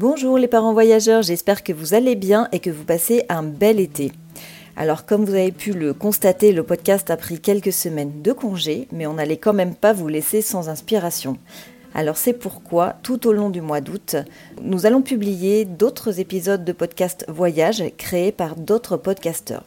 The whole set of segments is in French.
Bonjour les parents voyageurs, j'espère que vous allez bien et que vous passez un bel été. Alors comme vous avez pu le constater, le podcast a pris quelques semaines de congé, mais on n'allait quand même pas vous laisser sans inspiration. Alors c'est pourquoi, tout au long du mois d'août, nous allons publier d'autres épisodes de podcast voyage créés par d'autres podcasteurs.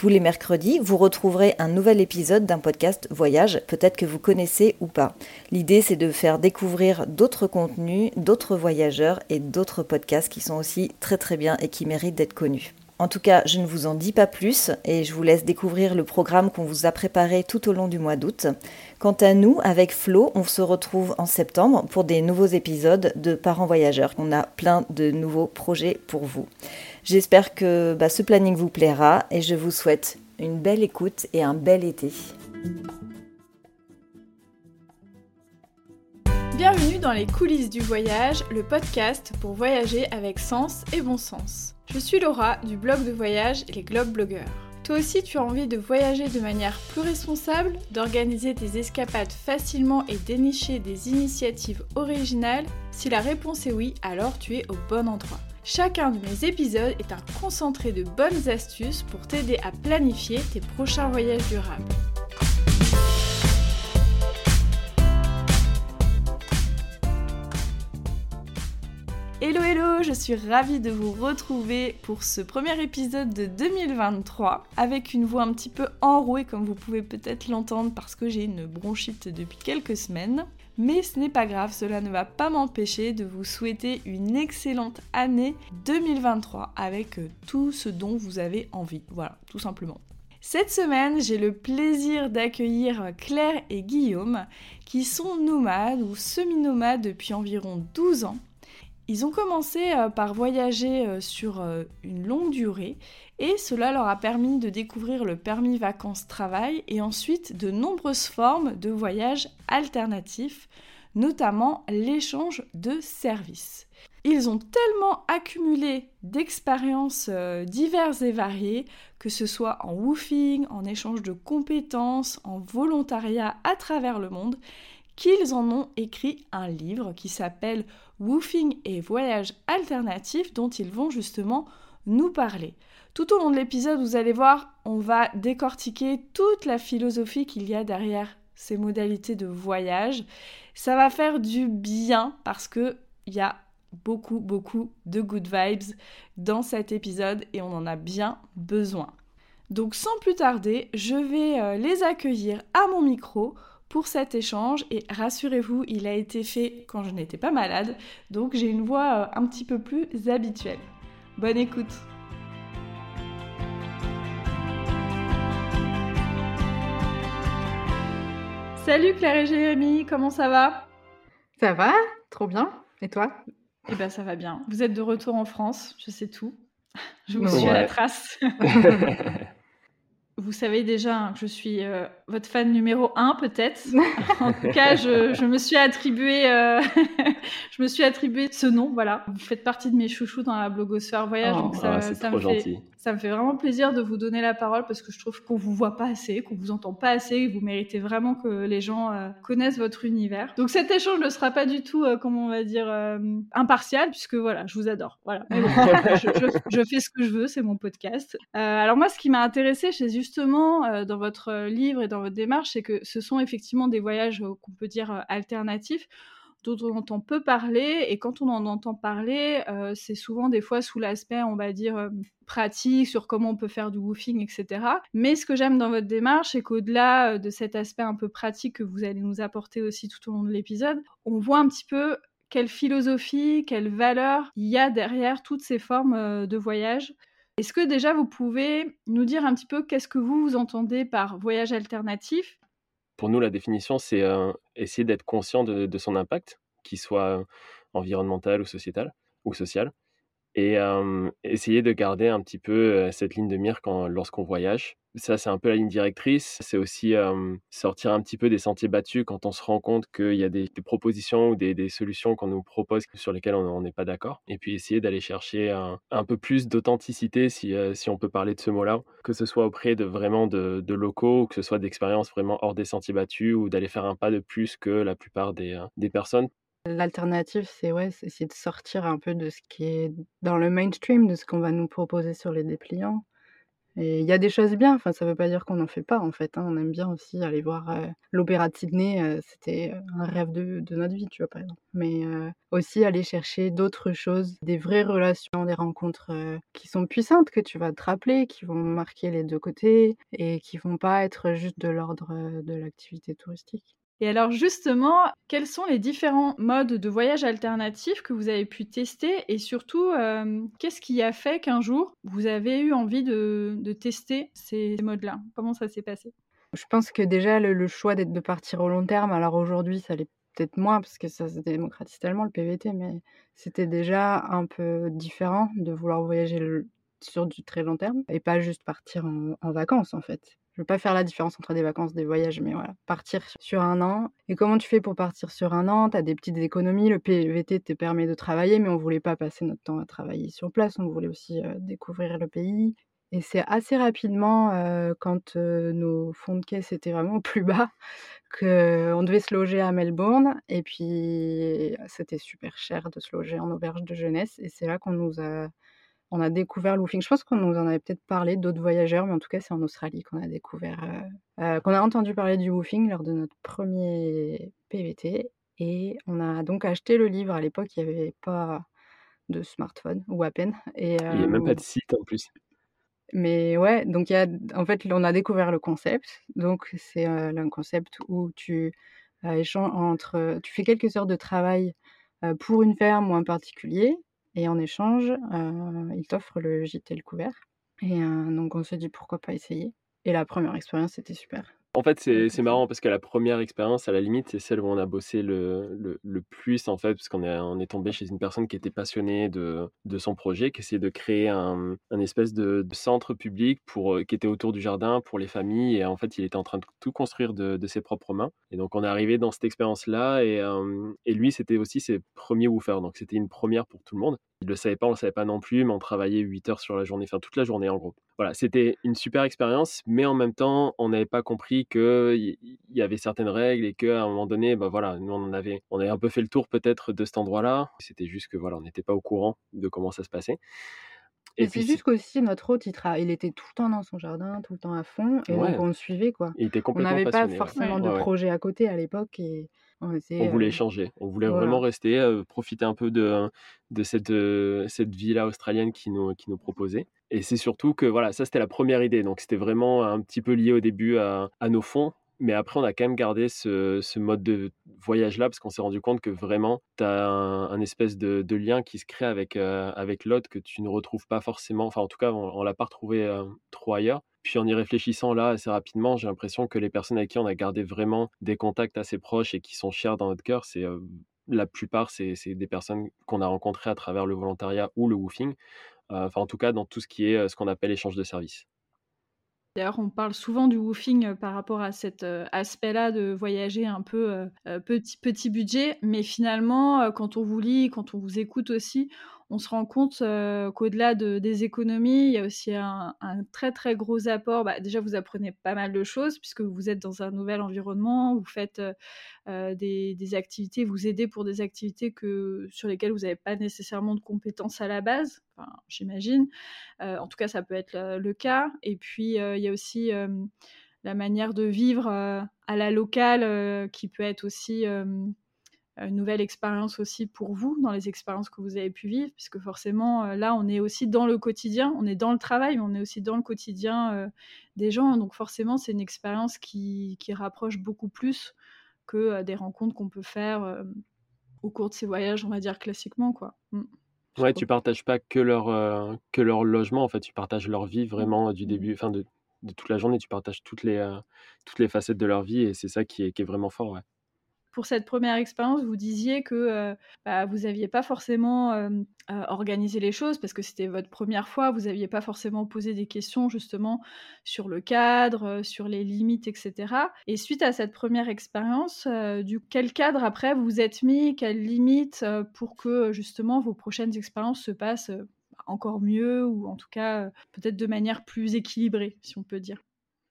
Tous les mercredis, vous retrouverez un nouvel épisode d'un podcast voyage, peut-être que vous connaissez ou pas. L'idée, c'est de faire découvrir d'autres contenus, d'autres voyageurs et d'autres podcasts qui sont aussi très très bien et qui méritent d'être connus. En tout cas, je ne vous en dis pas plus et je vous laisse découvrir le programme qu'on vous a préparé tout au long du mois d'août. Quant à nous, avec Flo, on se retrouve en septembre pour des nouveaux épisodes de Parents Voyageurs. On a plein de nouveaux projets pour vous. J'espère que bah, ce planning vous plaira et je vous souhaite une belle écoute et un bel été. Bienvenue dans les coulisses du voyage, le podcast pour voyager avec sens et bon sens. Je suis Laura du blog de voyage Les Globe Blogueurs. Toi aussi, tu as envie de voyager de manière plus responsable, d'organiser tes escapades facilement et dénicher des initiatives originales? Si la réponse est oui, alors tu es au bon endroit. Chacun de mes épisodes est un concentré de bonnes astuces pour t'aider à planifier tes prochains voyages durables. Hello hello, je suis ravie de vous retrouver pour ce premier épisode de 2023 avec une voix un petit peu enrouée comme vous pouvez peut-être l'entendre parce que j'ai une bronchite depuis quelques semaines. Mais ce n'est pas grave, cela ne va pas m'empêcher de vous souhaiter une excellente année 2023 avec euh, tout ce dont vous avez envie. Voilà, tout simplement. Cette semaine, j'ai le plaisir d'accueillir Claire et Guillaume qui sont nomades ou semi-nomades depuis environ 12 ans ils ont commencé euh, par voyager euh, sur une longue durée et cela leur a permis de découvrir le permis vacances-travail et ensuite de nombreuses formes de voyages alternatifs, notamment l'échange de services. Ils ont tellement accumulé d'expériences diverses et variées, que ce soit en woofing, en échange de compétences, en volontariat à travers le monde, qu'ils en ont écrit un livre qui s'appelle Woofing et voyage alternatif dont ils vont justement nous parler. Tout au long de l'épisode, vous allez voir, on va décortiquer toute la philosophie qu'il y a derrière ces modalités de voyage. Ça va faire du bien parce que il y a beaucoup beaucoup de good vibes dans cet épisode et on en a bien besoin. Donc sans plus tarder, je vais euh, les accueillir à mon micro pour cet échange et rassurez-vous, il a été fait quand je n'étais pas malade, donc j'ai une voix euh, un petit peu plus habituelle. Bonne écoute Salut Claire et Jérémy, comment ça va? Ça va, trop bien. Et toi? Eh ben ça va bien. Vous êtes de retour en France, je sais tout. Je vous suis à la trace. Vous savez déjà que je suis euh, votre fan numéro un, peut-être. en tout cas, je, me suis attribué, euh, je me suis attribué ce nom. Voilà, vous faites partie de mes chouchous dans la blogosphère voyage, oh, ça, ah, ça me fait, ça me fait vraiment plaisir de vous donner la parole parce que je trouve qu'on vous voit pas assez, qu'on vous entend pas assez, que vous méritez vraiment que les gens euh, connaissent votre univers. Donc cet échange ne sera pas du tout, comment on va dire, impartial puisque voilà, je vous adore. Voilà, je, fais ce que je veux, c'est mon podcast. alors moi, ce qui m'a intéressé, c'est justement dans votre livre et dans votre démarche, c'est que ce sont effectivement des voyages qu'on peut dire alternatifs dont on entend peu parler. Et quand on en entend parler, euh, c'est souvent des fois sous l'aspect, on va dire, euh, pratique, sur comment on peut faire du woofing, etc. Mais ce que j'aime dans votre démarche, c'est qu'au-delà euh, de cet aspect un peu pratique que vous allez nous apporter aussi tout au long de l'épisode, on voit un petit peu quelle philosophie, quelle valeur il y a derrière toutes ces formes de voyage. Est-ce que déjà vous pouvez nous dire un petit peu qu'est-ce que vous, vous entendez par voyage alternatif? Pour nous, la définition, c'est essayer d'être conscient de, son impact, qu'il soit environnemental ou sociétal ou social, et essayer de garder un petit peu cette ligne de mire lorsqu'on voyage. Ça, c'est un peu la ligne directrice. C'est aussi sortir un petit peu des sentiers battus quand on se rend compte qu'il y a des, propositions ou des, solutions qu'on nous propose sur lesquelles on n'est pas d'accord. Et puis essayer d'aller chercher un, peu plus d'authenticité, si, si, on peut parler de ce mot-là, que ce soit auprès de vraiment de, locaux, ou que ce soit d'expériences vraiment hors des sentiers battus, ou d'aller faire un pas de plus que la plupart des, des personnes L'alternative, c'est ouais, essayer de sortir un peu de ce qui est dans le mainstream, de ce qu'on va nous proposer sur les dépliants. Et il y a des choses bien, enfin, ça veut pas dire qu'on n'en fait pas, en fait. Hein. On aime bien aussi aller voir l'opéra de Sydney, c'était un rêve de, de, notre vie, tu vois, par exemple. Mais aussi aller chercher d'autres choses, des vraies relations, des rencontres qui sont puissantes, que tu vas te rappeler, qui vont marquer les deux côtés et qui vont pas être juste de l'ordre de l'activité touristique. Et alors justement, quels sont les différents modes de voyage alternatifs que vous avez pu tester et surtout, euh, qu'est-ce qui a fait qu'un jour, vous avez eu envie de, tester ces modes-là? Comment ça s'est passé? Je pense que déjà, le, choix d'être de partir au long terme, alors aujourd'hui, ça l'est peut-être moins parce que ça se démocratise tellement le PVT, mais c'était déjà un peu différent de vouloir voyager sur du très long terme et pas juste partir en vacances en fait. Je veux pas faire la différence entre des vacances, des voyages, mais voilà, partir sur un an. Et comment tu fais pour partir sur un an? Tu as des petites économies, le PVT te permet de travailler, mais on voulait pas passer notre temps à travailler sur place, on voulait aussi euh, découvrir le pays. Et c'est assez rapidement, euh, quand euh, nos fonds de caisse étaient vraiment plus bas, qu'on devait se loger à Melbourne. Et puis, c'était super cher de se loger en auberge de jeunesse. Et c'est là qu'on nous a on a découvert le woofing. Je pense qu'on nous en avait peut-être parlé, d'autres voyageurs, mais en tout cas, c'est en Australie qu'on a découvert, euh, euh, qu'on a entendu parler du woofing lors de notre premier PVT. Et on a donc acheté le livre. À l'époque, il n'y avait pas de smartphone, ou à peine. Et, il n'y a même pas de site en plus. Mais ouais, donc il y a, en fait, on a découvert le concept. Donc, c'est euh, un concept où tu échanges entre, tu fais quelques heures de travail pour une ferme ou un particulier et en échange, euh, il t'offre le gîte et le couvert. Et euh, donc on se dit pourquoi pas essayer. Et la première expérience était super. En fait, c'est marrant parce que la première expérience, à la limite, c'est celle où on a bossé le, le, le plus, en fait, parce qu'on est, on est tombé chez une personne qui était passionnée de, de son projet, qui essayait de créer un, un espèce de, centre public pour, euh, qui était autour du jardin pour les familles. Et en fait, il était en train de tout construire de, de ses propres mains. Et donc, on est arrivé dans cette expérience-là. Et, euh, et lui, c'était aussi ses premiers woofers. Donc, c'était une première pour tout le monde. Il ne le savait pas, on ne le savait pas non plus, mais on travaillait 8 heures sur la journée, enfin toute la journée en gros. Voilà, c'était une super expérience, mais en même temps, on n'avait pas compris qu'il y avait certaines règles et qu'à un moment donné, bah voilà, nous on avait, on avait un peu fait le tour peut-être de cet endroit-là. C'était juste que voilà, on n'était pas au courant de comment ça se passait. Et, c'est juste qu'aussi notre hôte, il, il, était tout le temps dans son jardin, tout le temps à fond, et donc on le suivait quoi. Il était on n'avait pas forcément de projet à côté à l'époque et on, voulait échanger, on voulait vraiment rester, profiter un peu de, de cette, cette vie-là australienne qui nous, qui nous proposait. Et c'est surtout que voilà, ça c'était la première idée, donc c'était vraiment un petit peu lié au début à, à nos fonds, mais après, on a quand même gardé ce, ce mode de voyage-là parce qu'on s'est rendu compte que vraiment, tu as un, espèce de, de, lien qui se crée avec, avec l'autre que tu ne retrouves pas forcément. Enfin, en tout cas, on ne l'a pas retrouvé trop ailleurs. Puis en y réfléchissant là assez rapidement, j'ai l'impression que les personnes avec qui on a gardé vraiment des contacts assez proches et qui sont chères dans notre cœur, c'est la plupart, c'est des personnes qu'on a rencontrées à travers le volontariat ou le woofing. enfin, en tout cas, dans tout ce qui est ce qu'on appelle échange de services. D'ailleurs, on parle souvent du woofing par rapport à cet aspect-là de voyager un peu petit, petit budget, mais finalement, quand on vous lit, quand on vous écoute aussi, on se rend compte euh, qu'au-delà des économies, il y a aussi un, très très gros apport. Bah, déjà, vous apprenez pas mal de choses puisque vous êtes dans un nouvel environnement, vous faites euh, euh, des, activités, vous aidez pour des activités que, sur lesquelles vous n'avez pas nécessairement de compétences à la base, j'imagine. en tout cas, ça peut être le, le cas. Et puis, il y a aussi la manière de vivre à la locale qui peut être aussi une nouvelle expérience aussi pour vous dans les expériences que vous avez pu vivre, puisque forcément euh, là on est aussi dans le quotidien, on est dans le travail, mais on est aussi dans le quotidien euh, des gens, donc forcément c'est une expérience qui, qui, rapproche beaucoup plus que euh, des rencontres qu'on peut faire au cours de ces voyages, on va dire classiquement quoi. Mm. Ouais, tu partages pas que leur, que leur logement, en fait, tu partages leur vie vraiment du mm. début, enfin de, de, toute la journée, tu partages toutes les, toutes les facettes de leur vie et c'est ça qui est, qui est vraiment fort, ouais pour cette première expérience, vous disiez que euh, bah, vous n'aviez pas forcément euh, euh, organisé les choses parce que c'était votre première fois, vous n'aviez pas forcément posé des questions justement sur le cadre, sur les limites, etc. Et suite à cette première expérience, du quel cadre après vous vous êtes mis, quelles limites pour que justement vos prochaines expériences se passent encore mieux ou en tout cas peut-être de manière plus équilibrée, si on peut dire?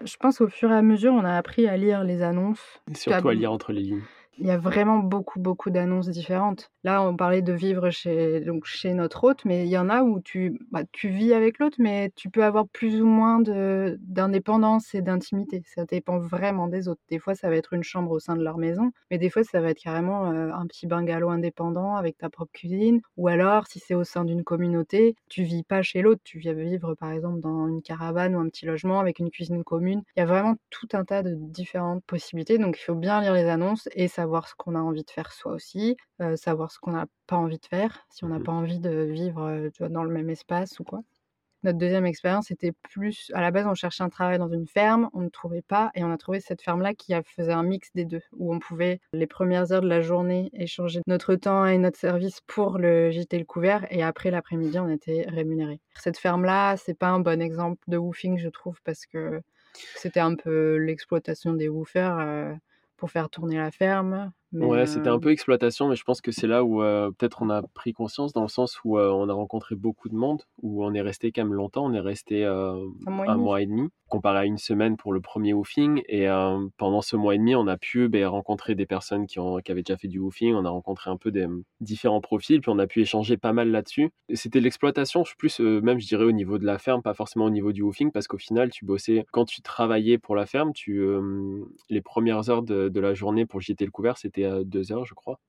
Je pense au fur et à mesure, on a appris à lire les annonces. Et surtout à lire entre les lignes il y a vraiment beaucoup, beaucoup d'annonces différentes. Là, on parlait de vivre chez, donc chez notre hôte, mais il y en a où tu, bah, tu vis avec l'autre, mais tu peux avoir plus ou moins d'indépendance et d'intimité. Ça dépend vraiment des autres. Des fois, ça va être une chambre au sein de leur maison, mais des fois, ça va être carrément euh, un petit bungalow indépendant avec ta propre cuisine. Ou alors, si c'est au sein d'une communauté, tu vis pas chez l'autre, tu viens vivre par exemple dans une caravane ou un petit logement avec une cuisine commune. Il y a vraiment tout un tas de différentes possibilités, donc il faut bien lire les annonces et savoir savoir ce qu'on a envie de faire soi aussi, euh, savoir ce qu'on n'a pas envie de faire, si on n'a mmh pas envie de vivre tu vois, dans le même espace ou quoi. Notre deuxième expérience était plus. À la base, on cherchait un travail dans une ferme, on ne trouvait pas, et on a trouvé cette ferme-là qui faisait un mix des deux, où on pouvait, les premières heures de la journée, échanger notre temps et notre service pour le et le couvert, et après l'après-midi, on était rémunéré. Cette ferme-là, c'est pas un bon exemple de woofing, je trouve, parce que c'était un peu l'exploitation des woofers. Euh, pour faire tourner la ferme. Ouais, c'était un peu exploitation, mais je pense que c'est là où peut-être on a pris conscience, dans le sens où on a rencontré beaucoup de monde, où on est resté quand même longtemps, on est resté un, mois et demi, comparé à une semaine pour le premier woofing. Et pendant ce mois et demi, on a pu ben, rencontrer des personnes qui, ont, qui avaient déjà fait du woofing, on a rencontré un peu des mmh, différents profils, puis on a pu échanger pas mal là-dessus. C'était l'exploitation, plus même je dirais au niveau de la ferme, pas forcément au niveau du woofing, parce qu'au final, tu bossais, quand tu travaillais pour la ferme, tu, les premières heures de, de la journée pour jeter le couvert, c'était à deux heures, je crois.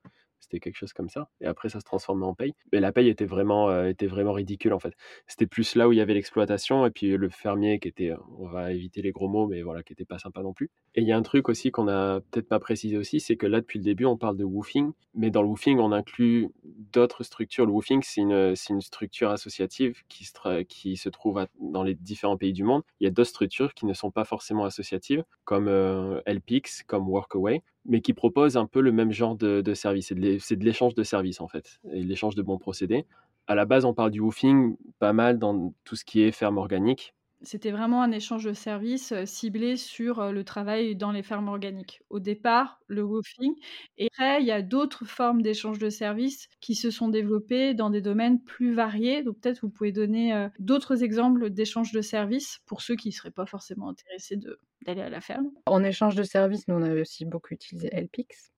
C'était quelque chose comme ça. Et après, ça se transformait en paye. Mais la paye était vraiment, était vraiment ridicule, en fait. C'était plus là où il y avait l'exploitation et puis le fermier qui était, on va éviter les gros mots, mais voilà, qui était pas sympa non plus. Et il y a un truc aussi qu'on a peut-être pas précisé aussi, c'est que là, depuis le début, on parle de woofing. Mais dans le woofing, on inclut d'autres structures. Le woofing, c'est une, une structure associative qui se, qui se trouve dans les différents pays du monde. Il y a d'autres structures qui ne sont pas forcément associatives, comme euh, LPX, comme Workaway, mais qui proposent un peu le même genre de, de service. C'est de l'échange de services, en fait, et l'échange de bons procédés. À la base, on parle du woofing pas mal dans tout ce qui est ferme organique, c'était vraiment un échange de services ciblé sur le travail dans les fermes organiques. Au départ, le woofing. Et après, il y a d'autres formes d'échange de services qui se sont développées dans des domaines plus variés. Donc peut-être vous pouvez donner d'autres exemples d'échange de services pour ceux qui ne seraient pas forcément intéressés d'aller à la ferme. En échange de services, nous, on a aussi beaucoup utilisé LPix.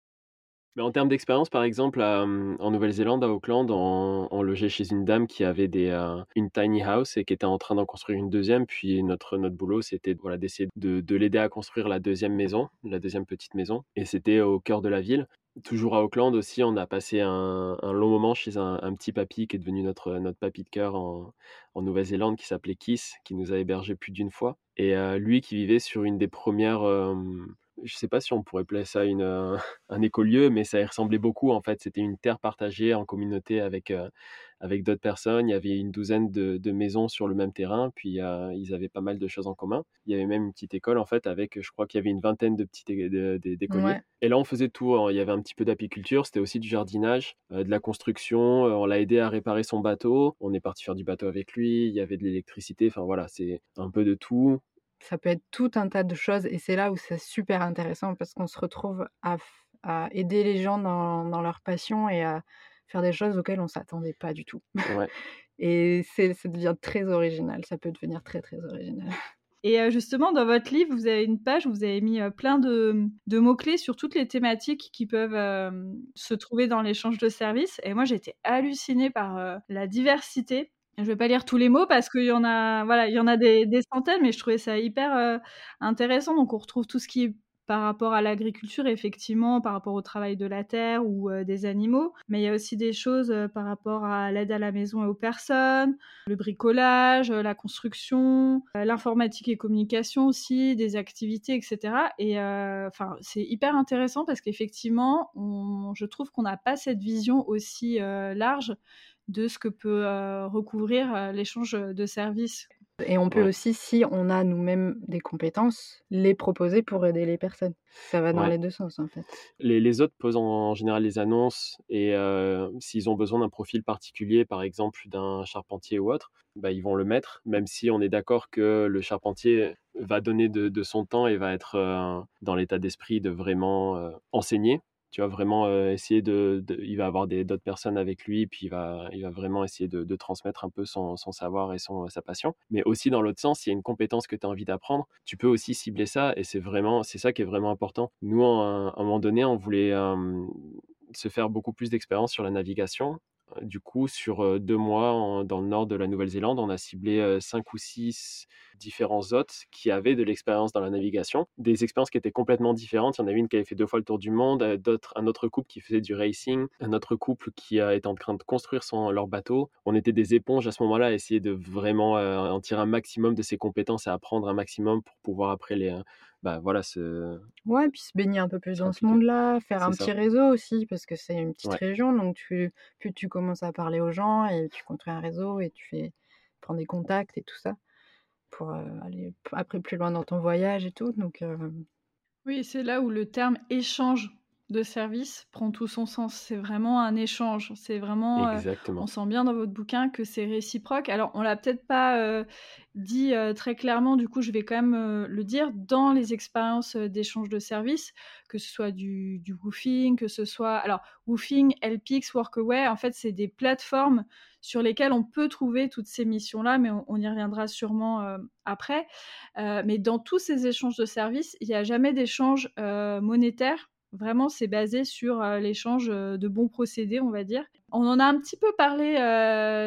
Mais en termes d'expérience, par exemple, en Nouvelle-Zélande, à Auckland, on, logeait chez une dame qui avait des, euh, une tiny house et qui était en train d'en construire une deuxième. Puis notre, notre boulot, c'était voilà, d'essayer de, de l'aider à construire la deuxième maison, la deuxième petite maison. Et c'était au cœur de la ville. Toujours à Auckland aussi, on a passé un, long moment chez un, un, petit papy qui est devenu notre, notre papy de cœur en, en Nouvelle-Zélande, qui s'appelait Kiss, qui nous a hébergés plus d'une fois. Et euh, lui qui vivait sur une des premières je sais pas si on pourrait appeler ça une, euh, un écolieu, mais ça y ressemblait beaucoup en fait. C'était une terre partagée en communauté avec, euh, avec d'autres personnes. Il y avait une douzaine de, de maisons sur le même terrain, puis euh, ils avaient pas mal de choses en commun. Il y avait même une petite école en fait avec, je crois qu'il y avait une vingtaine de petits d'écoliers. Et là, on faisait tout. Hein. Il y avait un petit peu d'apiculture, c'était aussi du jardinage, de la construction. on l'a aidé à réparer son bateau. On est parti faire du bateau avec lui. Il y avait de l'électricité. Enfin voilà, c'est un peu de tout ça peut être tout un tas de choses et c'est là où c'est super intéressant parce qu'on se retrouve à, aider les gens dans, leur passion et à faire des choses auxquelles on s'attendait pas du tout. et ça devient très original, ça peut devenir très très original. Et justement, dans votre livre, vous avez une page où vous avez mis plein de, mots-clés sur toutes les thématiques qui peuvent se trouver dans l'échange de services. Et moi, j'ai été hallucinée par la diversité je vais pas lire tous les mots parce qu'il y en a, voilà, il y en a des, centaines, mais je trouvais ça hyper euh, intéressant. Donc on retrouve tout ce qui est par rapport à l'agriculture, effectivement, par rapport au travail de la terre ou euh, des animaux. Mais il y a aussi des choses euh, par rapport à l'aide à la maison et aux personnes, le bricolage, la construction, l'informatique et communication aussi, des activités, etc. Et enfin, c'est hyper intéressant parce qu'effectivement, je trouve qu'on n'a pas cette vision aussi large de ce que peut euh, recouvrir euh, l'échange de services. Et on peut aussi, si on a nous-mêmes des compétences, les proposer pour aider les personnes. Ça va dans les deux sens, en fait. Les, autres posent en, général les annonces et euh, s'ils ont besoin d'un profil particulier, par exemple d'un charpentier ou autre, bah, ils vont le mettre, même si on est d'accord que le charpentier va donner de, son temps et va être dans l'état d'esprit de vraiment enseigner Tu vas vraiment essayer de, Il va avoir d'autres personnes avec lui, puis il va, il va vraiment essayer de, transmettre un peu son, savoir et son, sa passion. Mais aussi, dans l'autre sens, s'il y a une compétence que tu as envie d'apprendre, tu peux aussi cibler ça, et c'est vraiment, c'est ça qui est vraiment important. Nous, à un moment donné, on voulait se faire beaucoup plus d'expérience sur la navigation du coup, sur deux mois dans le nord de la Nouvelle-Zélande, on a ciblé cinq ou six différents hôtes qui avaient de l'expérience dans la navigation, des expériences qui étaient complètement différentes. Il y en avait une qui avait fait deux fois le tour du monde, un autre couple qui faisait du racing, un autre couple qui était en train de construire son, leur bateau. On était des éponges à ce moment-là, à essayer de vraiment en tirer un maximum de ses compétences et apprendre un maximum pour pouvoir après les, bah voilà, ce... Ouais, puis se baigner un peu plus dans ce monde-là, faire un petit réseau aussi, parce que c'est une petite région, donc tu, plus tu commences à parler aux gens et tu construis un réseau et tu fais prends des contacts et tout ça pour aller après plus loin dans ton voyage et tout. Donc oui, c'est là où le terme échange de service prend tout son sens. C'est vraiment un échange. C'est vraiment. Euh, on sent bien dans votre bouquin que c'est réciproque. Alors, on l'a peut-être pas euh, dit euh, très clairement, du coup, je vais quand même le dire. Dans les expériences d'échange de services, que ce soit du, du, woofing, que ce soit. Alors, woofing, LPX, Workaway, en fait, c'est des plateformes sur lesquelles on peut trouver toutes ces missions-là, mais on, y reviendra sûrement après. mais dans tous ces échanges de services, il n'y a jamais d'échange monétaire Vraiment, c'est basé sur l'échange de bons procédés, on va dire. On en a un petit peu parlé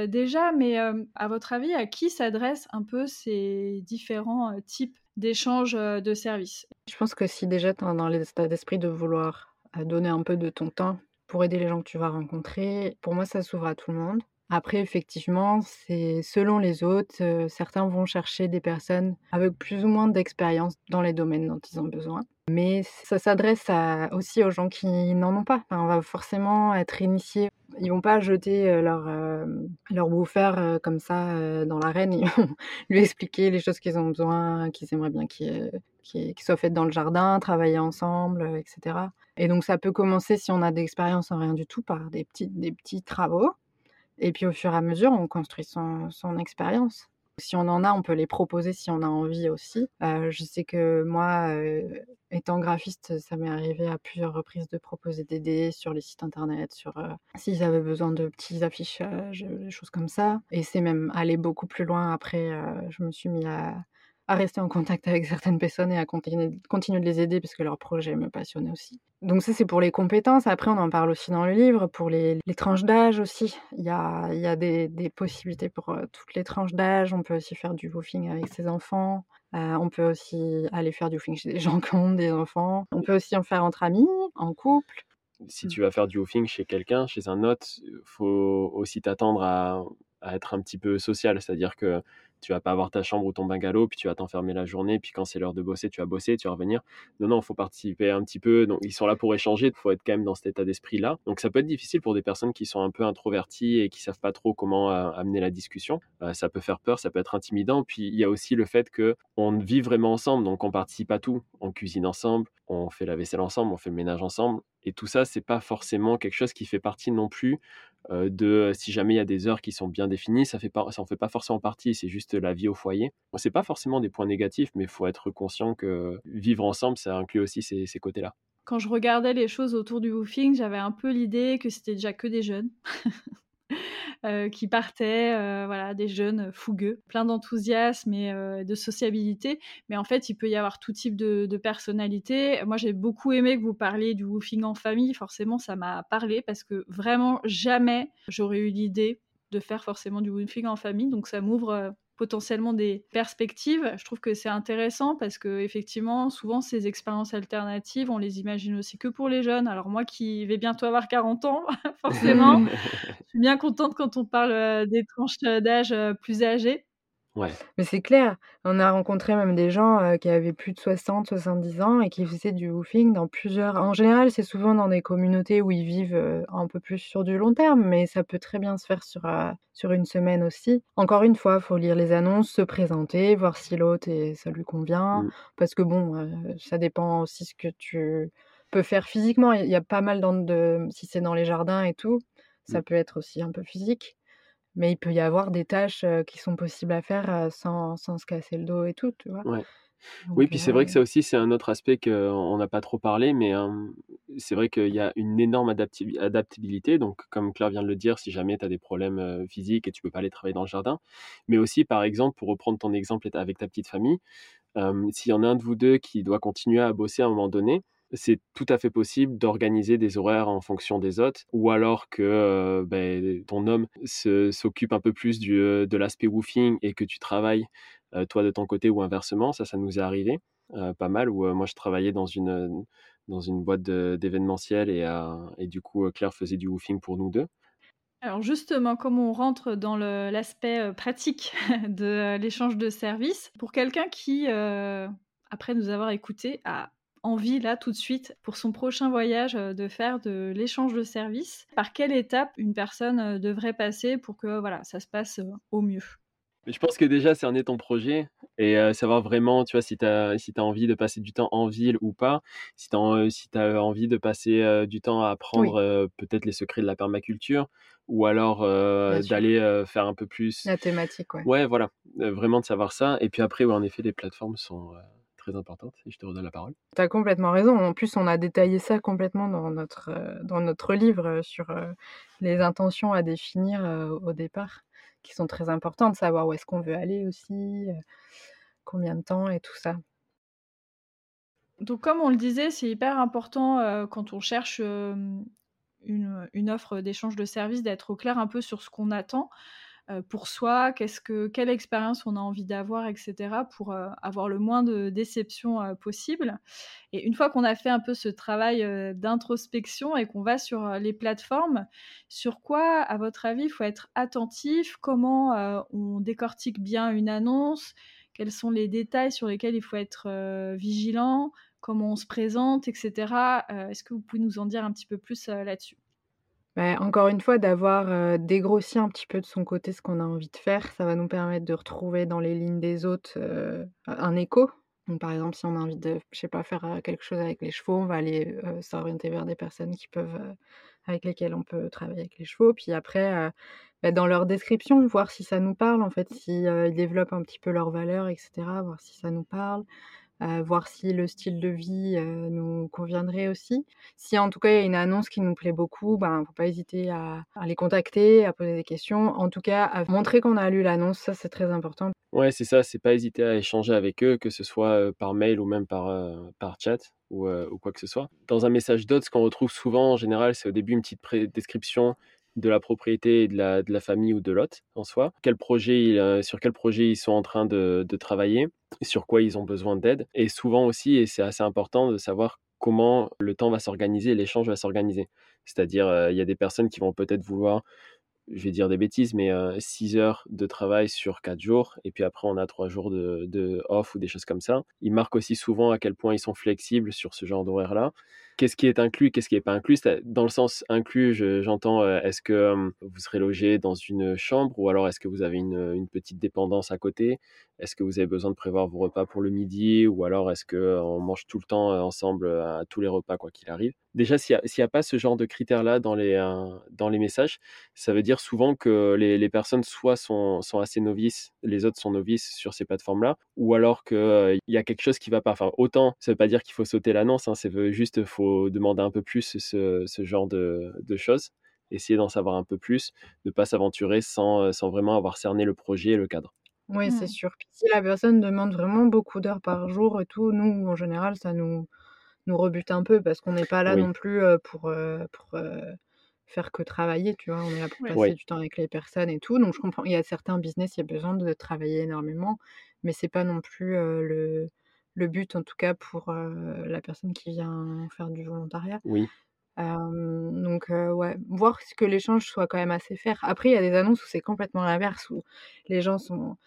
déjà, mais à votre avis, à qui s'adressent un peu ces différents types d'échanges de services? Je pense que si déjà tu es dans l'état d'esprit de vouloir donner un peu de ton temps pour aider les gens que tu vas rencontrer, pour moi, ça s'ouvre à tout le monde. Après, effectivement, c'est selon les autres. certains vont chercher des personnes avec plus ou moins d'expérience dans les domaines dont ils ont besoin. Mais ça s'adresse aussi aux gens qui n'en ont pas. on va forcément être initié. Ils vont pas jeter leur, leur woofer comme ça dans l'arène. Ils vont lui expliquer les choses qu'ils ont besoin, qu'ils aimeraient bien qu'ils soient faites dans le jardin, travailler ensemble, etc. Et donc ça peut commencer si on a d'expérience en rien du tout par des petits, des petits travaux. Et puis au fur et à mesure, on construit son, son expérience. Si on en a, on peut les proposer si on a envie aussi. Euh, je sais que moi, euh, étant graphiste, ça m'est arrivé à plusieurs reprises de proposer d'aider sur les sites internet, sur euh, s'ils avaient besoin de petits affichages, des choses comme ça. Et c'est même aller beaucoup plus loin. Après, je me suis mis à, à rester en contact avec certaines personnes et à continuer, continuer de les aider parce que leur projet me passionnait aussi. Donc ça, c'est pour les compétences. Après, on en parle aussi dans le livre, pour les, les tranches d'âge aussi. Il y a, il y a des, des, possibilités pour euh, toutes les tranches d'âge. On peut aussi faire du woofing avec ses enfants. Euh, on peut aussi aller faire du woofing chez des gens qui ont des enfants. On peut aussi en faire entre amis, en couple. Si tu vas faire du woofing chez quelqu'un, chez un autre, faut aussi t'attendre à, à être un petit peu social. C'est-à-dire que tu vas pas avoir ta chambre ou ton bungalow, puis tu vas t'enfermer la journée, puis quand c'est l'heure de bosser, tu vas bosser, tu vas revenir. Non, non, il faut participer un petit peu. Donc, ils sont là pour échanger, il faut être quand même dans cet état d'esprit-là. Donc, ça peut être difficile pour des personnes qui sont un peu introverties et qui savent pas trop comment euh, amener la discussion. Euh, ça peut faire peur, ça peut être intimidant. Puis, il y a aussi le fait que on vit vraiment ensemble, donc on participe à tout. On cuisine ensemble, on fait la vaisselle ensemble, on fait le ménage ensemble. Et tout ça, c'est pas forcément quelque chose qui fait partie non plus de si jamais il y a des heures qui sont bien définies, ça fait en fait pas forcément partie. C'est juste la vie au foyer. C'est pas forcément des points négatifs, mais il faut être conscient que vivre ensemble, ça inclut aussi ces, ces côtés-là. Quand je regardais les choses autour du woofing, j'avais un peu l'idée que c'était déjà que des jeunes. Euh, qui partaient, euh, voilà, des jeunes fougueux, plein d'enthousiasme et euh, de sociabilité. Mais en fait, il peut y avoir tout type de, de personnalité. Moi, j'ai beaucoup aimé que vous parliez du woofing en famille. Forcément, ça m'a parlé parce que vraiment, jamais j'aurais eu l'idée de faire forcément du woofing en famille. Donc, ça m'ouvre potentiellement des perspectives. Je trouve que c'est intéressant parce que effectivement, souvent ces expériences alternatives, on les imagine aussi que pour les jeunes. Alors moi qui vais bientôt avoir 40 ans, forcément, je suis bien contente quand on parle euh, des tranches d'âge euh, plus âgées. Mais c'est clair, on a rencontré même des gens, qui avaient plus de 60-70 ans et qui faisaient du woofing dans plusieurs en général, c'est souvent dans des communautés où ils vivent, un peu plus sur du long terme, mais ça peut très bien se faire sur, sur une semaine aussi. Encore une fois, il faut lire les annonces, se présenter, voir si l'autre ça lui convient, mmh. parce que bon, ça dépend aussi ce que tu peux faire physiquement. Il y a pas mal dans de si c'est dans les jardins et tout, ça mmh. peut être aussi un peu physique. Mais il peut y avoir des tâches qui sont possibles à faire sans, sans se casser le dos et tout, tu vois? oui, puis c'est vrai que ça aussi, c'est un autre aspect qu'on n'a pas trop parlé, mais c'est vrai qu'il y a une énorme adaptabilité. Donc, comme Claire vient de le dire, si jamais tu as des problèmes physiques et tu peux pas aller travailler dans le jardin, mais aussi, par exemple, pour reprendre ton exemple avec ta petite famille, s'il y en a un de vous deux qui doit continuer à bosser à un moment donné, c'est tout à fait possible d'organiser des horaires en fonction des autres, ou alors que ben, ton homme s'occupe un peu plus de l'aspect woofing et que tu travailles toi de ton côté ou inversement. Ça, ça nous est arrivé pas mal, où moi je travaillais dans une, dans une boîte d'événementiel et, et du coup Claire faisait du woofing pour nous deux. Alors justement, comme on rentre dans l'aspect pratique de l'échange de services, pour quelqu'un qui, après nous avoir écouté, a envie là tout de suite pour son prochain voyage de faire de l'échange de services, par quelle étape une personne devrait passer pour que voilà, ça se passe au mieux? Je pense que déjà, c'est un ton projet et savoir vraiment, tu vois, si tu as, si as envie de passer du temps en ville ou pas, si tu as, si as envie de passer du temps à apprendre peut-être les secrets de la permaculture ou alors d'aller faire un peu plus. La thématique, ouais. Ouais, voilà, vraiment de savoir ça. Et puis après, en effet, les plateformes sont très importantes et je te redonne la parole. Tu as complètement raison. En plus, on a détaillé ça complètement dans notre, dans notre livre sur les intentions à définir au départ qui sont très importantes, savoir où est-ce qu'on veut aller aussi, combien de temps et tout ça. Donc comme on le disait, c'est hyper important quand on cherche une, une, offre d'échange de services d'être au clair un peu sur ce qu'on attend. Euh, pour soi, que, quelle expérience on a envie d'avoir, etc., pour euh, avoir le moins de déception euh, possible. Et une fois qu'on a fait un peu ce travail d'introspection et qu'on va sur les plateformes, sur quoi, à votre avis, il faut être attentif? Comment on décortique bien une annonce? Quels sont les détails sur lesquels il faut être vigilant? Comment on se présente, etc. Est-ce que vous pouvez nous en dire un petit peu plus là-dessus? Bah, encore une fois, d'avoir, dégrossi un petit peu de son côté ce qu'on a envie de faire, ça va nous permettre de retrouver dans les lignes des autres, un écho. Par exemple, si on a envie de, je sais pas, faire, quelque chose avec les chevaux, on va aller, s'orienter vers des personnes qui peuvent, avec lesquelles on peut travailler avec les chevaux. Puis après, bah, dans leur description, voir si ça nous parle en fait, si, ils développent un petit peu leurs valeurs et cetera, voir si ça nous parle voir si le style de vie nous conviendrait aussi. Si en tout cas il y a une annonce qui nous plaît beaucoup, ben faut pas hésiter à, les contacter, à poser des questions, en tout cas à montrer qu'on a lu l'annonce, ça c'est très important. Ouais, c'est ça, c'est pas hésiter à échanger avec eux, que ce soit par mail ou même par, par chat ou, ou, quoi que ce soit. Dans un message d'autres, ce qu'on retrouve souvent en général, c'est au début une petite description de la propriété de la, de la famille ou de l'hôte en soi, quel projet, euh, sur quel projet ils sont en train de, de travailler, sur quoi ils ont besoin d'aide, et souvent aussi, et c'est assez important de savoir comment le temps va s'organiser, l'échange va s'organiser. C'est-à-dire, euh, il y a des personnes qui vont peut-être vouloir je vais dire des bêtises, mais 6 heures de travail sur 4 jours, et puis après on a 3 jours de, de, off ou des choses comme ça. Ils marquent aussi souvent à quel point ils sont flexibles sur ce genre d'horaire-là. Qu'est-ce qui est inclus, qu'est-ce qui n'est pas inclus? Dans le sens inclus, j'entends, est-ce que vous serez logé dans une chambre, ou alors est-ce que vous avez une, une petite dépendance à côté? Est-ce que vous avez besoin de prévoir vos repas pour le midi, ou alors est-ce qu'on mange tout le temps ensemble à tous les repas, quoi qu'il arrive? Déjà, s'il n'y a, pas ce genre de critères-là dans les, dans les messages, ça veut dire souvent que les, personnes soit sont, assez novices, les autres sont novices sur ces plateformes-là, ou alors qu'il euh, y a quelque chose qui va pas. Enfin, autant, ça veut pas dire qu'il faut sauter l'annonce, hein, c'est juste faut demander un peu plus ce, genre de, choses, essayer d'en savoir un peu plus, ne pas s'aventurer sans, euh, sans vraiment avoir cerné le projet et le cadre. Oui, c'est mmh. sûr. si la personne demande vraiment beaucoup d'heures par jour et tout, nous, en général, ça nous, nous rebute un peu parce qu'on n'est pas là non plus euh, pour, pour faire que travailler, tu vois. On est là pour passer du temps avec les personnes et tout. Donc je comprends, il y a certains business, il y a besoin de travailler énormément, mais c'est pas non plus le, le but, en tout cas pour la personne qui vient faire du volontariat. Oui. donc ouais, voir que l'échange soit quand même assez faire. Après, il y a des annonces où c'est complètement l'inverse, où les gens sont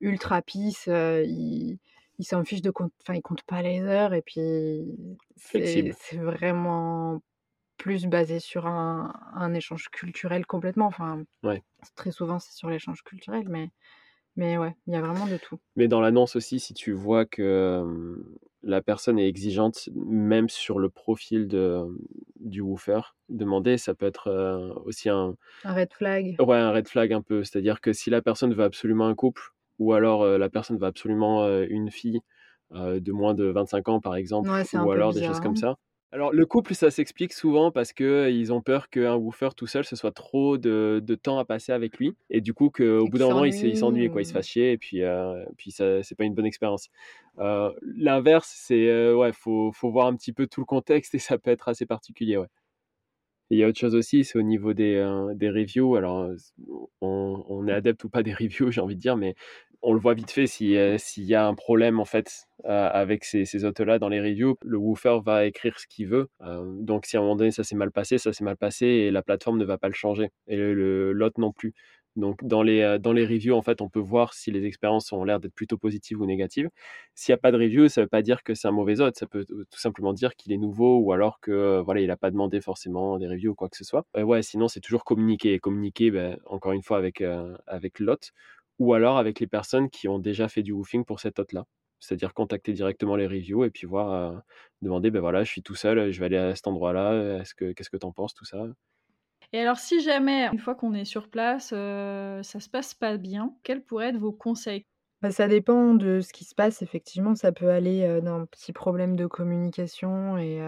ultra pisse, ils ils s'en fichent de compte, enfin ils comptent pas les heures et puis c'est vraiment plus basé sur un, un échange culturel complètement. Enfin, ouais. très souvent, c'est sur l'échange culturel, mais, mais ouais, il y a vraiment de tout. Mais dans l'annonce aussi, si tu vois que la personne est exigeante, même sur le profil de, du woofer, demander, ça peut être aussi un... Un red flag. Ouais, un red flag un peu. C'est-à-dire que si la personne veut absolument un couple, ou alors la personne veut absolument une fille, de moins de 25 ans, par exemple, ou alors des choses comme hein. ça. Alors, le couple, ça s'explique souvent parce qu'ils ont peur qu'un woofer tout seul, ce soit trop de, temps à passer avec lui. Et du coup, qu'au bout d'un moment, il s'ennuie, quoi. Il se fasse chier et puis, euh, puis ça, c'est pas une bonne expérience. Euh, l'inverse, c'est, euh, ouais, faut, faut voir un petit peu tout le contexte et ça peut être assez particulier, ouais. il y a autre chose aussi, c'est au niveau des, des reviews. Alors, on, on, est adepte ou pas des reviews, j'ai envie de dire, mais on le voit vite fait euh, s'il y a un problème en fait euh, avec ces, ces autos-là dans les reviews, le woofer va écrire ce qu'il veut. Euh, donc si à un moment donné ça s'est mal passé, ça s'est mal passé et la plateforme ne va pas le changer et l'autre non plus. Donc dans les, dans les reviews, en fait, on peut voir si les expériences ont l'air d'être plutôt positives ou négatives. S'il n'y a pas de review, ça ne veut pas dire que c'est un mauvais hôte. Ça peut tout simplement dire qu'il est nouveau ou alors que voilà, il n'a pas demandé forcément des reviews ou quoi que ce soit. ouais, sinon c'est toujours communiquer. Communiquer, ben, encore une fois, avec, avec l'hôte ou alors avec les personnes qui ont déjà fait du woofing pour cette hôte-là. C'est-à-dire contacter directement les reviews et puis voir, euh, demander, ben voilà, je suis tout seul, je vais aller à cet endroit-là, est-ce que, qu'est-ce que tu en penses, tout ça? Et alors, si jamais, une fois qu'on est sur place, euh, ça se passe pas bien, quels pourraient être vos conseils? Bah, Ça dépend de ce qui se passe, effectivement, ça peut aller euh, d'un petit problème de communication et,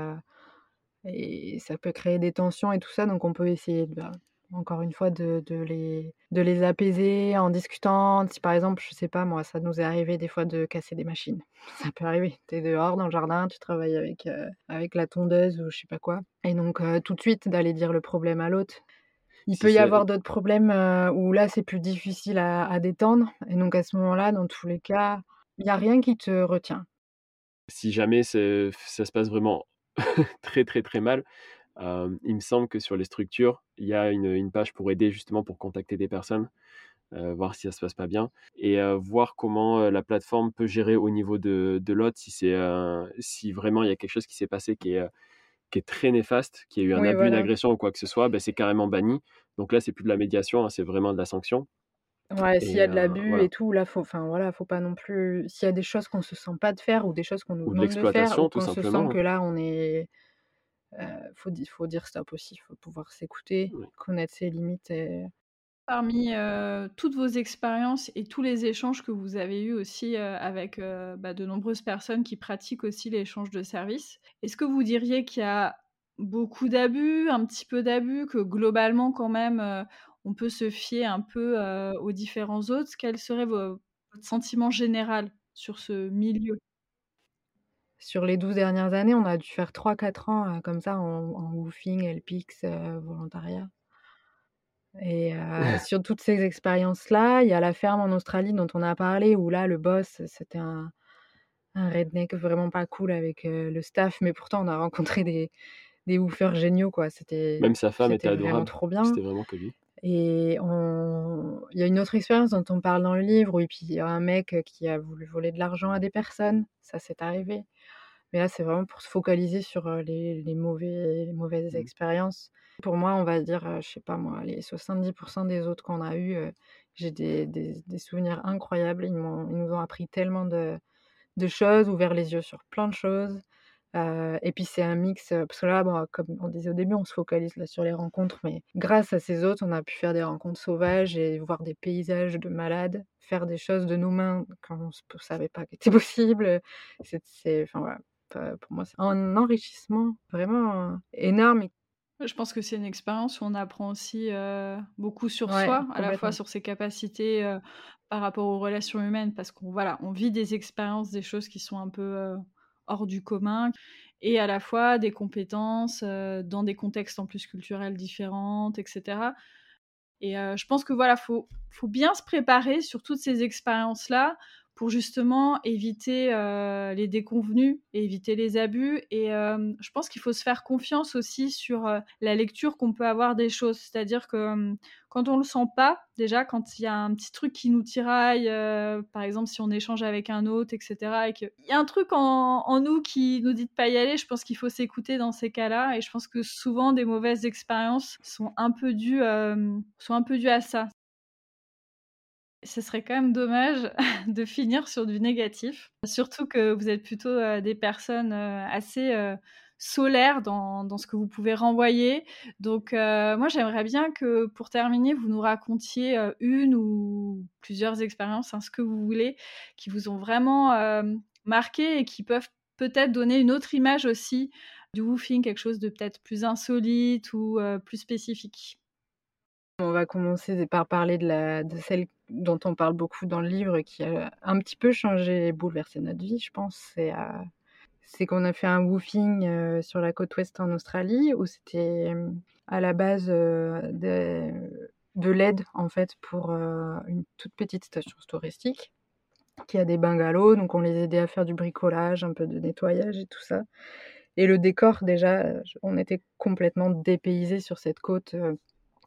et ça peut créer des tensions et tout ça, donc on peut essayer de, bah, encore une fois, de, de, les, de les apaiser en discutant. Si par exemple, je sais pas, moi, ça nous est arrivé des fois de casser des machines. Ça peut arriver. Tu es dehors dans le jardin, tu travailles avec, euh, avec la tondeuse ou je sais pas quoi. Et donc, euh, tout de suite, d'aller dire le problème à l'autre. Il peut y avoir d'autres problèmes euh, où là, c'est plus difficile à, à, détendre. Et donc, à ce moment-là, dans tous les cas, il n'y a rien qui te retient. Si jamais ça se passe vraiment très, très, très mal, il me semble que sur les structures, il y a une, page pour aider justement pour contacter des personnes, voir si ça se passe pas bien et voir comment la plateforme peut gérer au niveau de, de l'autre si c'est si vraiment il y a quelque chose qui s'est passé qui est qui est très néfaste, qui a eu un abus, une agression ou quoi que ce soit, ben, c'est carrément banni. Donc là, c'est plus de la médiation, hein, c'est vraiment de la sanction. Ouais, s'il y a de l'abus et tout, là, faut, enfin voilà, faut pas non plus. S'il y a des choses qu'on se sent pas de faire ou des choses qu'on nous demande de faire, ou qu'on se sent que là, on est il euh, faut, faut, dire stop aussi, il faut pouvoir s'écouter, connaître ses limites. Parmi euh, toutes vos expériences et tous les échanges que vous avez eus aussi euh, avec bah, de nombreuses personnes qui pratiquent aussi l'échange de services, est-ce que vous diriez qu'il y a beaucoup d'abus, un petit peu d'abus, que globalement quand même on peut se fier un peu aux différents autres? Quel serait votre sentiment général sur ce milieu? Sur les 12 dernières années, on a dû faire 3-4 ans euh, comme ça en, en woofing, LPX, euh, volontariat. Et euh, sur toutes ces expériences-là, il y a la ferme en Australie dont on a parlé, où là, le boss, c'était un, un redneck vraiment pas cool avec le staff, mais pourtant, on a rencontré des, des woofers géniaux, quoi. C'était Même sa femme était adorable. trop bien. C'était vraiment que lui. Et on... il y a une autre expérience dont on parle dans le livre, où il y a un mec qui a voulu voler de l'argent à des personnes. Ça, c'est arrivé. Mais là, c'est vraiment pour se focaliser sur les, les, mauvais, les mauvaises mmh. expériences. Pour moi, on va dire, je sais pas moi, les 70% des autres qu'on a eu, j'ai des, des, des, souvenirs incroyables. Ils, ils, nous ont appris tellement de, de, choses, ouvert les yeux sur plein de choses. et puis c'est un mix, parce que là, bon, comme on disait au début, on se focalise là sur les rencontres, mais grâce à ces autres, on a pu faire des rencontres sauvages et voir des paysages de malades, faire des choses de nos mains quand on ne savait pas qu'était possible. C'est, enfin voilà, pour moi, c'est un enrichissement vraiment énorme. Je pense que c'est une expérience où on apprend aussi beaucoup sur soi, à la fois sur ses capacités par rapport aux relations humaines, parce qu'on voilà, on vit des expériences, des choses qui sont un peu hors du commun, et à la fois des compétences dans des contextes en plus culturels différents, etc. Et je pense que voilà, faut, faut bien se préparer sur toutes ces expériences-là pour justement éviter euh, les déconvenus et éviter les abus. Et euh, je pense qu'il faut se faire confiance aussi sur euh, la lecture qu'on peut avoir des choses. C'est-à-dire que quand on le sent pas, déjà, quand il y a un petit truc qui nous tiraille, par exemple si on échange avec un autre, etc., et qu'il y a un truc en, nous qui nous dit de pas y aller, je pense qu'il faut s'écouter dans ces cas-là. Et je pense que souvent des mauvaises expériences sont un peu sont un peu dues à ça. Ce serait quand même dommage de finir sur du négatif, surtout que vous êtes plutôt euh, des personnes euh, assez euh, solaires dans, dans, ce que vous pouvez renvoyer. Donc moi j'aimerais bien que pour terminer, vous nous racontiez une ou plusieurs expériences, hein, ce que vous voulez, qui vous ont vraiment marqué et qui peuvent peut-être donner une autre image aussi du woofing, quelque chose de peut-être plus insolite ou plus spécifique On va commencer par parler de, la, de celle dont on parle beaucoup dans le livre, qui a un petit peu changé et bouleversé notre vie, je pense. C'est c'est qu'on a fait un woofing sur la côte ouest en Australie, où c'était à la base de, de l'aide en fait pour une toute petite station touristique qui a des bungalows, donc on les aidait à faire du bricolage, un peu de nettoyage et tout ça. Et le décor, déjà, on était complètement dépaysé sur cette côte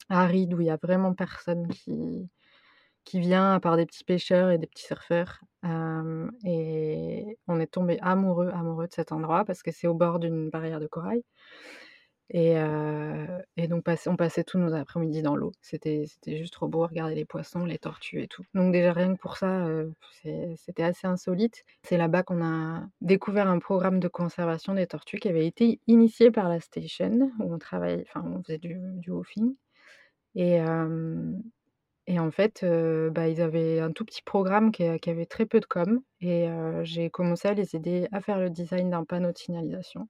aride où il y a vraiment personne qui, qui vient, à part des petits pêcheurs et des petits surfeurs. et on est tombé amoureux, amoureux de cet endroit parce que c'est au bord d'une barrière de corail. Et, et donc, on passait tous nos après-midi dans l'eau. C'était juste trop beau, regarder les poissons, les tortues et tout. Donc, déjà, rien que pour ça, c'était assez insolite. C'est là-bas qu'on a découvert un programme de conservation des tortues qui avait été initié par la station, où on travaillait, enfin, on faisait du, du woofing. Et, et en fait, bah, ils avaient un tout petit programme qui, avait très peu de com. Et j'ai commencé à les aider à faire le design d'un panneau de signalisation.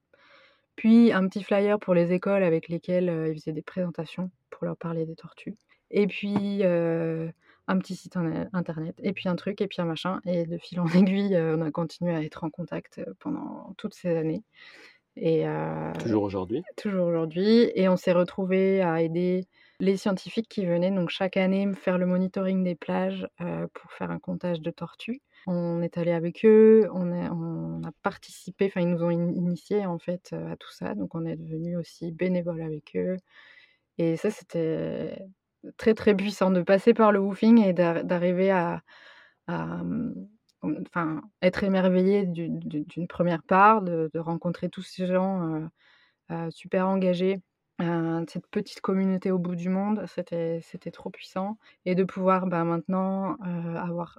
Puis un petit flyer pour les écoles avec lesquelles ils faisaient des présentations pour leur parler des tortues. Et puis un petit site internet, et puis un truc, et puis un machin. Et de fil en aiguille, on a continué à être en contact pendant toutes ces années. Et, toujours aujourd'hui? Toujours aujourd'hui. Et on s'est retrouvés à aider les scientifiques qui venaient donc chaque année faire le monitoring des plages pour faire un comptage de tortues. On est allé avec eux, on, on a participé, enfin ils nous ont initiés en fait à tout ça, donc on est devenu aussi bénévole avec eux. Et ça c'était très très puissant de passer par le woofing et d'arriver à, mmh, enfin, être émerveillé d'une première part, de, rencontrer tous ces gens super engagés cette petite communauté au bout du monde, c'était trop puissant. Et de pouvoir bah, maintenant avoir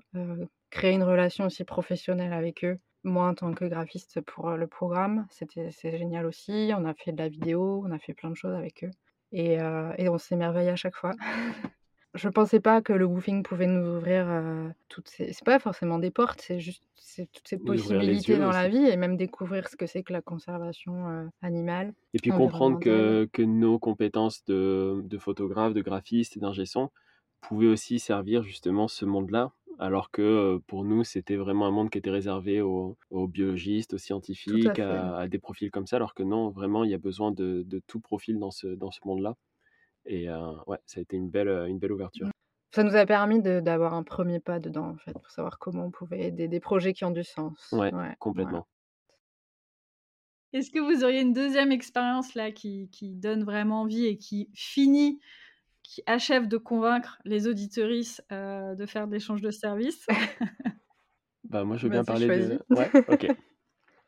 créé une relation aussi professionnelle avec eux. Moi, en tant que graphiste pour le programme, c'était génial aussi. On a fait de la vidéo, on a fait plein de choses avec eux. Et, et on s'émerveille à chaque fois. je pensais pas que le woofing pouvait nous ouvrir toutes ces. C'est pas forcément des portes, c'est juste toutes ces possibilités dans la vie et même découvrir ce que c'est que la conservation animale. Et puis comprendre que, que nos compétences de, de photographe, de graphiste et d'ingé son pouvaient aussi servir justement ce monde-là. Alors que pour nous, c'était vraiment un monde qui était réservé aux, aux biologistes, aux scientifiques, à, à, des profils comme ça. Alors que non, vraiment, il y a besoin de, de tout profil dans ce, dans ce monde-là. Et ouais, ça a été une belle, une belle ouverture. Ça nous a permis d'avoir un premier pas dedans, en fait, pour savoir comment on pouvait aider des projets qui ont du sens. Ouais, complètement. Est-ce que vous auriez une deuxième expérience là qui, qui, donne vraiment envie et qui finit, qui achève de convaincre les auditoristes de faire de l'échange de services? Bah moi je veux bien parler de. Ouais, ok.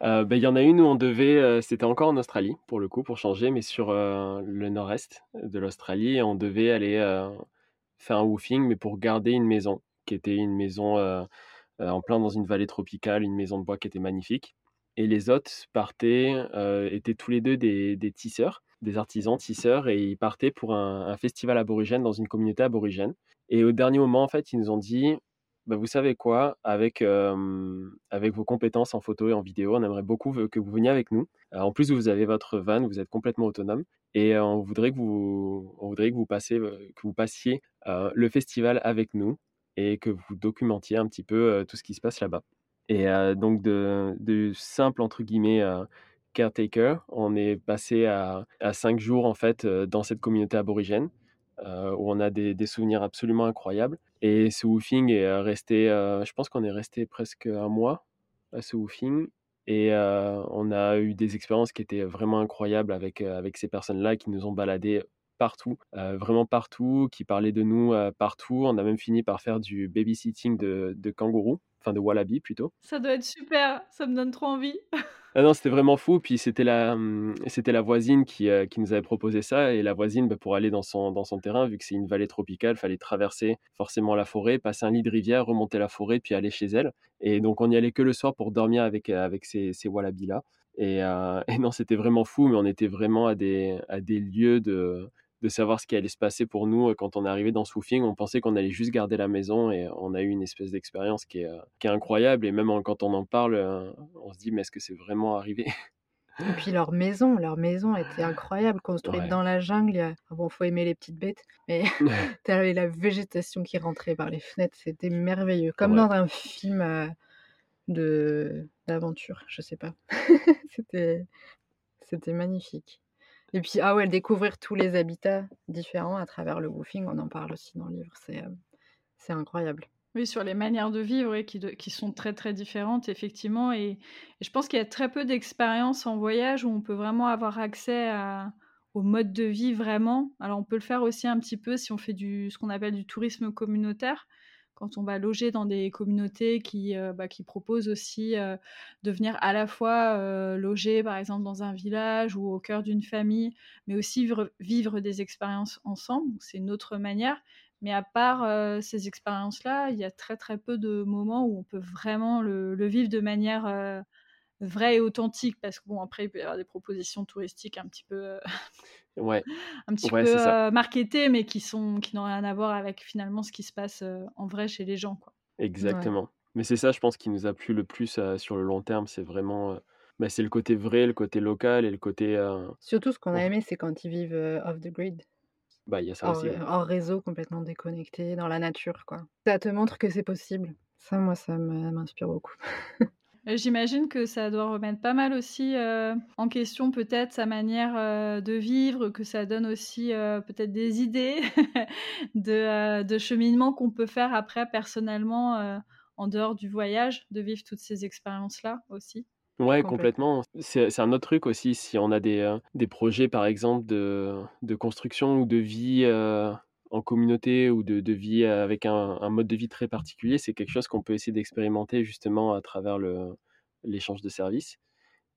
Euh, bah, il y en a une où on devait, euh, c'était encore en Australie pour le coup, pour changer, mais sur euh, le nord-est de l'Australie, on devait aller faire un woofing, mais pour garder une maison, qui était une maison en plein dans une vallée tropicale, une maison de bois qui était magnifique. Et les hôtes partaient, étaient tous les deux des, tisseurs, des artisans tisseurs, et ils partaient pour un festival aborigène dans une communauté aborigène. Et au dernier moment, en fait, ils nous ont dit bah, vous savez quoi, avec, vos compétences en photo et en vidéo, on aimerait beaucoup que vous veniez avec nous. en plus, vous avez votre van, vous êtes complètement autonome et on voudrait que vous, passiez, le festival avec nous et que vous documentiez un petit peu tout ce qui se passe là-bas. Et donc, de, de, simple, entre guillemets, caretaker, on est passé à, à, cinq jours en fait dans cette communauté aborigène. Où on a des, souvenirs absolument incroyables. Et ce woofing est resté, je pense qu'on est resté presque un mois à ce woofing. Et on a eu des expériences qui étaient vraiment incroyables avec, avec ces personnes-là qui nous ont baladés partout, vraiment partout, qui parlaient de nous partout. On a même fini par faire du babysitting de, de kangourous, enfin de wallaby plutôt. Ça doit être super, ça me donne trop envie. Ah non, c'était vraiment fou. Puis c'était la, mmh, c'était la voisine qui, euh, qui nous avait proposé ça. Et la voisine, bah, pour aller dans son, dans son terrain, vu que c'est une vallée tropicale, fallait traverser forcément la forêt, passer un lit de rivière, remonter la forêt, puis aller chez elle. Et donc on n'y allait que le soir pour dormir avec, euh, avec ces, ces wallabies-là. Et, euh, et, non, c'était vraiment fou, mais on était vraiment à des, à des lieux de, de savoir ce qui allait se passer pour nous quand on est arrivé dans Swoofing. On pensait qu'on allait juste garder la maison et on a eu une espèce d'expérience qui est, qui est incroyable. Et même quand on en parle, on se dit, mais est-ce que c'est vraiment arrivé? Et puis leur maison, leur maison était incroyable, construite dans la jungle. Ah bon, faut aimer les petites bêtes, mais t'avais la végétation qui rentrait par les fenêtres, c'était merveilleux, comme dans un film de d'aventure, je sais pas. c'était c'était magnifique. Et puis ah ouais, découvrir tous les habitats différents à travers le woofing, on en parle aussi dans le livre, c'est c'est incroyable. Oui, sur les manières de vivre qui, qui, sont très très différentes, effectivement. Et, je pense qu'il y a très peu d'expériences en voyage où on peut vraiment avoir accès au mode de vie vraiment. Alors on peut le faire aussi un petit peu si on fait du, ce qu'on appelle du tourisme communautaire, quand on va loger dans des communautés qui, euh, bah, qui proposent aussi euh, de venir à la fois euh, loger par exemple dans un village ou au cœur d'une famille, mais aussi vivre, vivre des expériences ensemble. C'est une autre manière. Mais à part ces expériences-là, il y a très très peu de moments où on peut vraiment le, vivre de manière vraie et authentique. Parce que bon, après, il peut y avoir des propositions touristiques un petit peu, ouais. un petit peu marketées, mais qui sont qui n'ont rien à voir avec finalement ce qui se passe en vrai chez les gens. Quoi. Exactement. Mais c'est ça, je pense, qui nous a plu le plus sur le long terme. C'est vraiment bah, c'est le côté vrai, le côté local et le côté. Surtout, ce qu'on a aimé, c'est quand ils vivent off the grid. Bah, il y a ça aussi, en réseau, complètement déconnecté, dans la nature, quoi. Ça te montre que c'est possible. Ça, moi, ça m'inspire beaucoup. J'imagine que ça doit remettre pas mal aussi en question peut-être sa manière de vivre, que ça donne aussi peut-être des idées de, de cheminement qu'on peut faire après personnellement en dehors du voyage, de vivre toutes ces expériences-là aussi. Ouais, complètement. C'est un autre truc aussi, si on a des, euh, des projets, par exemple, de, de construction ou de vie euh, en communauté ou de, de vie avec un, un mode de vie très particulier, c'est quelque chose qu'on peut essayer d'expérimenter justement à travers le- l'échange de services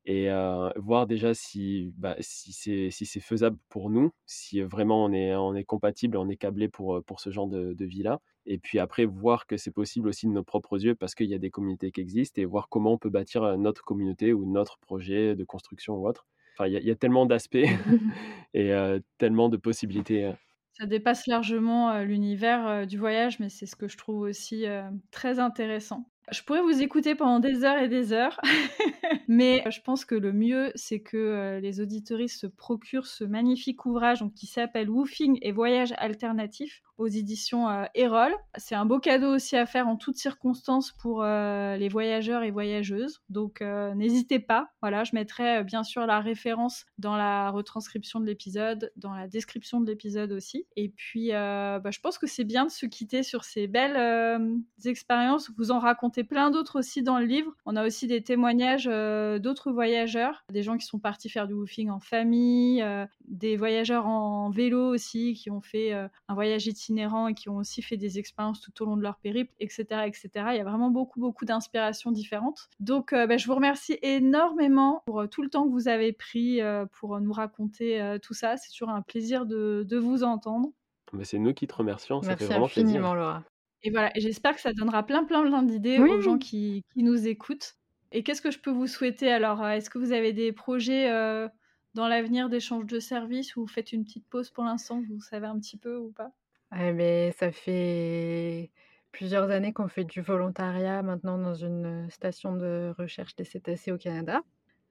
et euh, voir déjà si, bah, si c'est si c'est faisable pour nous, si vraiment on est, on est compatible, on est câblé pour, pour ce genre de, de vie-là. Et puis après, voir que c'est possible aussi de nos propres yeux parce qu'il y a des communautés qui existent et voir comment on peut bâtir notre communauté ou notre projet de construction ou autre. Enfin, il y, a, tellement d'aspects et tellement de possibilités. Ça dépasse largement l'univers du voyage, mais c'est ce que je trouve aussi très intéressant. Je pourrais vous écouter pendant des heures et des heures, mais je pense que le mieux, c'est que les auditoristes se procurent ce magnifique ouvrage qui s'appelle Woofing et voyage alternatif aux éditions euh, Erol. C'est un beau cadeau aussi à faire en toutes circonstances pour euh, les voyageurs et voyageuses. Donc n'hésitez pas. Voilà, je mettrai bien sûr la référence dans la retranscription de l'épisode, dans la description de l'épisode aussi. Et puis, bah, je pense que c'est bien de se quitter sur ces belles expériences. Vous en racontez plein d'autres aussi dans le livre. On a aussi des témoignages euh, d'autres voyageurs, des gens qui sont partis faire du woofing en famille, euh, des voyageurs en vélo aussi qui ont fait euh, un voyage itinérant et qui ont aussi fait des expériences tout au long de leur périple, etc., etc. Il y a vraiment beaucoup, beaucoup d'inspirations différentes. Donc, bah, je vous remercie énormément pour tout le temps que vous avez pris pour nous raconter tout ça. C'est toujours un plaisir de, vous entendre. Mais c'est nous qui te remercions. Ça Merci fait vraiment infiniment, Laura. Et voilà, j'espère que ça donnera plein, plein, plein d'idées aux gens qui, qui nous écoutent. Et qu'est-ce que je peux vous souhaiter alors? Euh, Est-ce que vous avez des projets euh, dans l'avenir d'échange de services ou vous faites une petite pause pour l'instant Vous savez un petit peu ou pas? Mais Ça fait plusieurs années qu'on fait du volontariat maintenant dans une station de recherche des cétacés au Canada.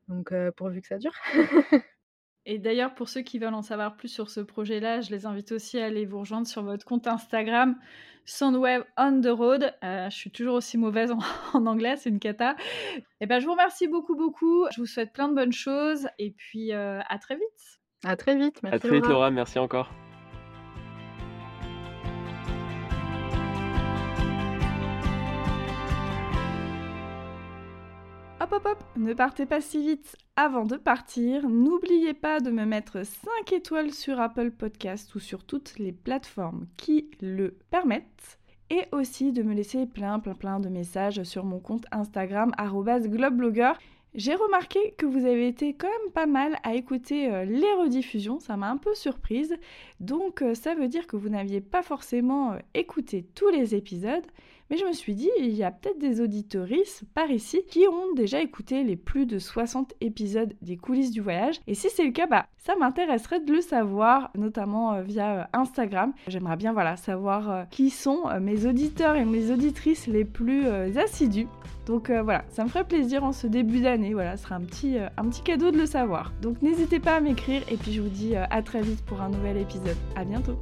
Donc euh, pourvu que ça dure. Et d'ailleurs, pour ceux qui veulent en savoir plus sur ce projet-là, je les invite aussi à aller vous rejoindre sur votre compte Instagram, Soundwave on the Road. Euh, je suis toujours aussi mauvaise en, anglais, c'est une cata. Et ben, je vous remercie beaucoup, beaucoup. Je vous souhaite plein de bonnes choses. Et puis, euh, à très vite. À très vite. Merci, à très vite, Laura. Merci encore. Hop hop hop, ne partez pas si vite. Avant de partir, n'oubliez pas de me mettre 5 étoiles sur Apple Podcast ou sur toutes les plateformes qui le permettent. Et aussi de me laisser plein plein plein de messages sur mon compte Instagram @globeblogger. J'ai remarqué que vous avez été quand même pas mal à écouter euh, les rediffusions, ça m'a un peu surprise. Donc euh, ça veut dire que vous n'aviez pas forcément euh, écouté tous les épisodes, Mais je me suis dit, il y a peut-être des auditorices par ici qui ont déjà écouté les plus de 60 épisodes des coulisses du voyage. Et si c'est le cas, bah, ça m'intéresserait de le savoir, notamment euh, via euh, Instagram. J'aimerais bien voilà, savoir euh, qui sont mes auditeurs et mes auditrices les plus assidus. Donc voilà, ça me ferait plaisir en ce début d'année. Voilà, ce sera un petit, un petit cadeau de le savoir. Donc n'hésitez pas à m'écrire et puis je vous dis à très vite pour un nouvel épisode. À bientôt.